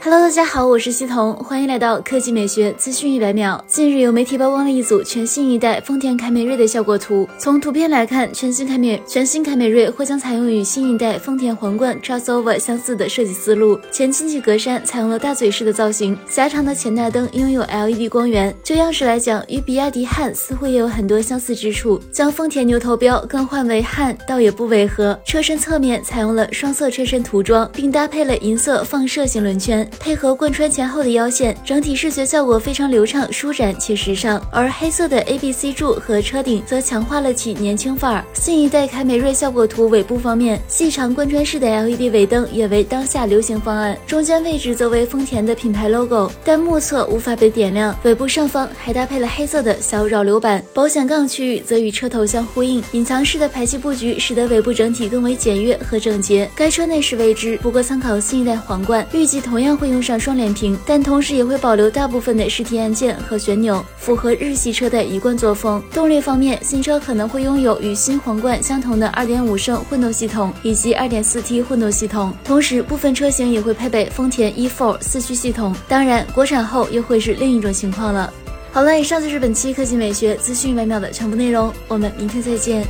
Hello，大家好，我是西彤，欢迎来到科技美学资讯一百秒。近日有媒体曝光了一组全新一代丰田凯美瑞的效果图。从图片来看，全新凯美全新凯美瑞或将采用与新一代丰田皇冠 Crossover 相似的设计思路。前进气格栅采用了大嘴式的造型，狭长的前大灯拥有 LED 光源。就样式来讲，与比亚迪汉似乎也有很多相似之处。将丰田牛头标更换为汉，倒也不违和。车身侧面采用了双色车身涂装，并搭配了银色放射型轮圈。配合贯穿前后的腰线，整体视觉效果非常流畅、舒展且时尚。而黑色的 A B C 柱和车顶则强化了其年轻范儿。新一代凯美瑞效果图尾部方面，细长贯穿式的 LED 尾灯也为当下流行方案。中间位置则为丰田的品牌 logo，但目测无法被点亮。尾部上方还搭配了黑色的小扰流板。保险杠区域则与车头相呼应。隐藏式的排气布局使得尾部整体更为简约和整洁。该车内饰未知，不过参考新一代皇冠，预计同样会。用上双联屏，但同时也会保留大部分的实体按键和旋钮，符合日系车的一贯作风。动力方面，新车可能会拥有与新皇冠相同的2.5升混动系统以及 2.4T 混动系统，同时部分车型也会配备丰田 e4 四驱系统。当然，国产后又会是另一种情况了。好了，以上就是本期科技美学资讯百秒的全部内容，我们明天再见。